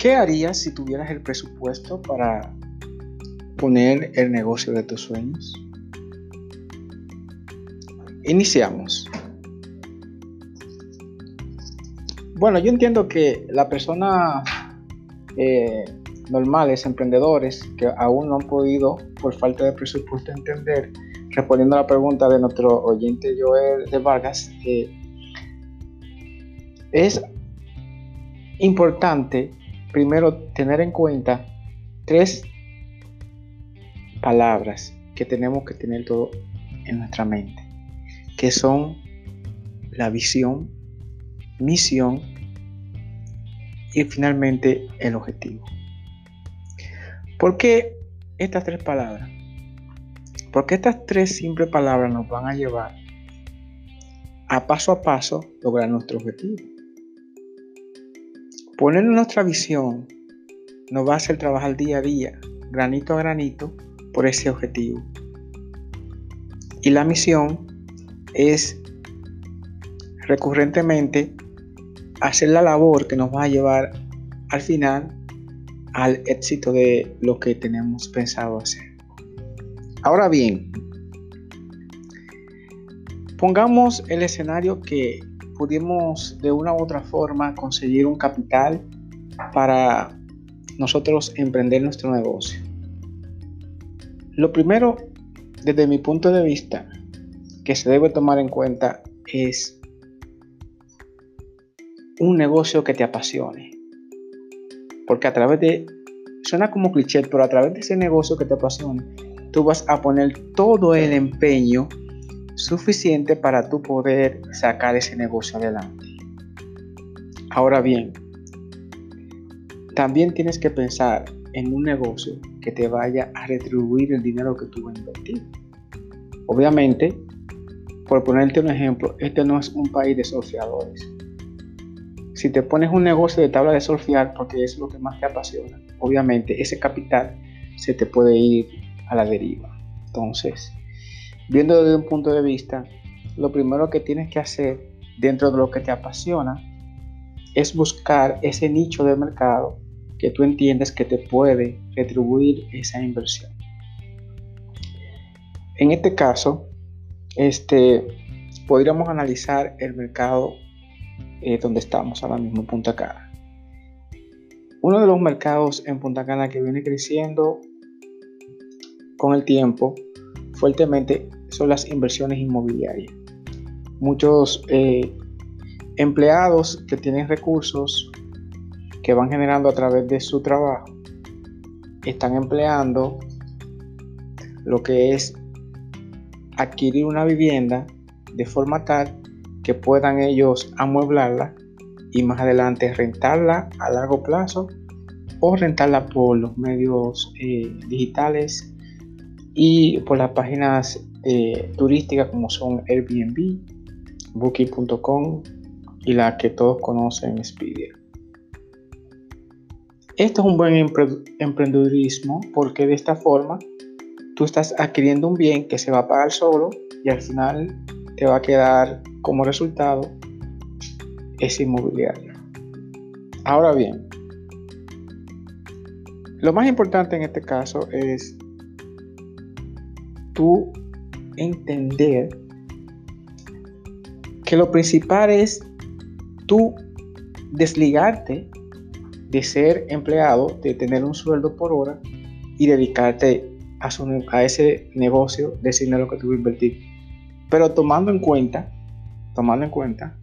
¿Qué harías si tuvieras el presupuesto para poner el negocio de tus sueños? Iniciamos. Bueno, yo entiendo que la persona eh, normales, emprendedores, que aún no han podido, por falta de presupuesto, entender, respondiendo a la pregunta de nuestro oyente Joel de Vargas, es importante primero tener en cuenta tres palabras que tenemos que tener todo en nuestra mente, que son la visión, misión y finalmente el objetivo. ¿Por qué estas tres palabras? Porque estas tres simples palabras nos van a llevar a paso a paso lograr nuestro objetivo. Poner nuestra visión nos va a hacer trabajar día a día, granito a granito, por ese objetivo. Y la misión es recurrentemente hacer la labor que nos va a llevar al final al éxito de lo que tenemos pensado hacer. Ahora bien, pongamos el escenario que pudimos de una u otra forma conseguir un capital para nosotros emprender nuestro negocio. Lo primero, desde mi punto de vista, que se debe tomar en cuenta es un negocio que te apasione. Porque a través de, suena como cliché, pero a través de ese negocio que te apasiona, tú vas a poner todo el empeño suficiente para tú poder sacar ese negocio adelante. Ahora bien, también tienes que pensar en un negocio que te vaya a retribuir el dinero que tú vas a invertir. Obviamente, por ponerte un ejemplo, este no es un país de surfeadores si te pones un negocio de tabla de surfear porque es lo que más te apasiona, obviamente ese capital se te puede ir a la deriva. Entonces, viendo desde un punto de vista, lo primero que tienes que hacer dentro de lo que te apasiona es buscar ese nicho de mercado que tú entiendes que te puede retribuir esa inversión. En este caso, este, podríamos analizar el mercado eh, donde estamos ahora mismo Punta Cana. Uno de los mercados en Punta Cana que viene creciendo con el tiempo fuertemente son las inversiones inmobiliarias. Muchos eh, empleados que tienen recursos que van generando a través de su trabajo están empleando lo que es adquirir una vivienda de forma tal que puedan ellos amueblarla y más adelante rentarla a largo plazo o rentarla por los medios eh, digitales y por las páginas eh, turísticas como son Airbnb, Booking.com y la que todos conocen, Expedia. Esto es un buen emprendedurismo porque de esta forma tú estás adquiriendo un bien que se va a pagar solo y al final te va a quedar como resultado es inmobiliario. Ahora bien, lo más importante en este caso es tú entender que lo principal es tú desligarte de ser empleado, de tener un sueldo por hora y dedicarte a, a ese negocio de dinero que tú vas a invertir. Pero tomando en cuenta tomando en cuenta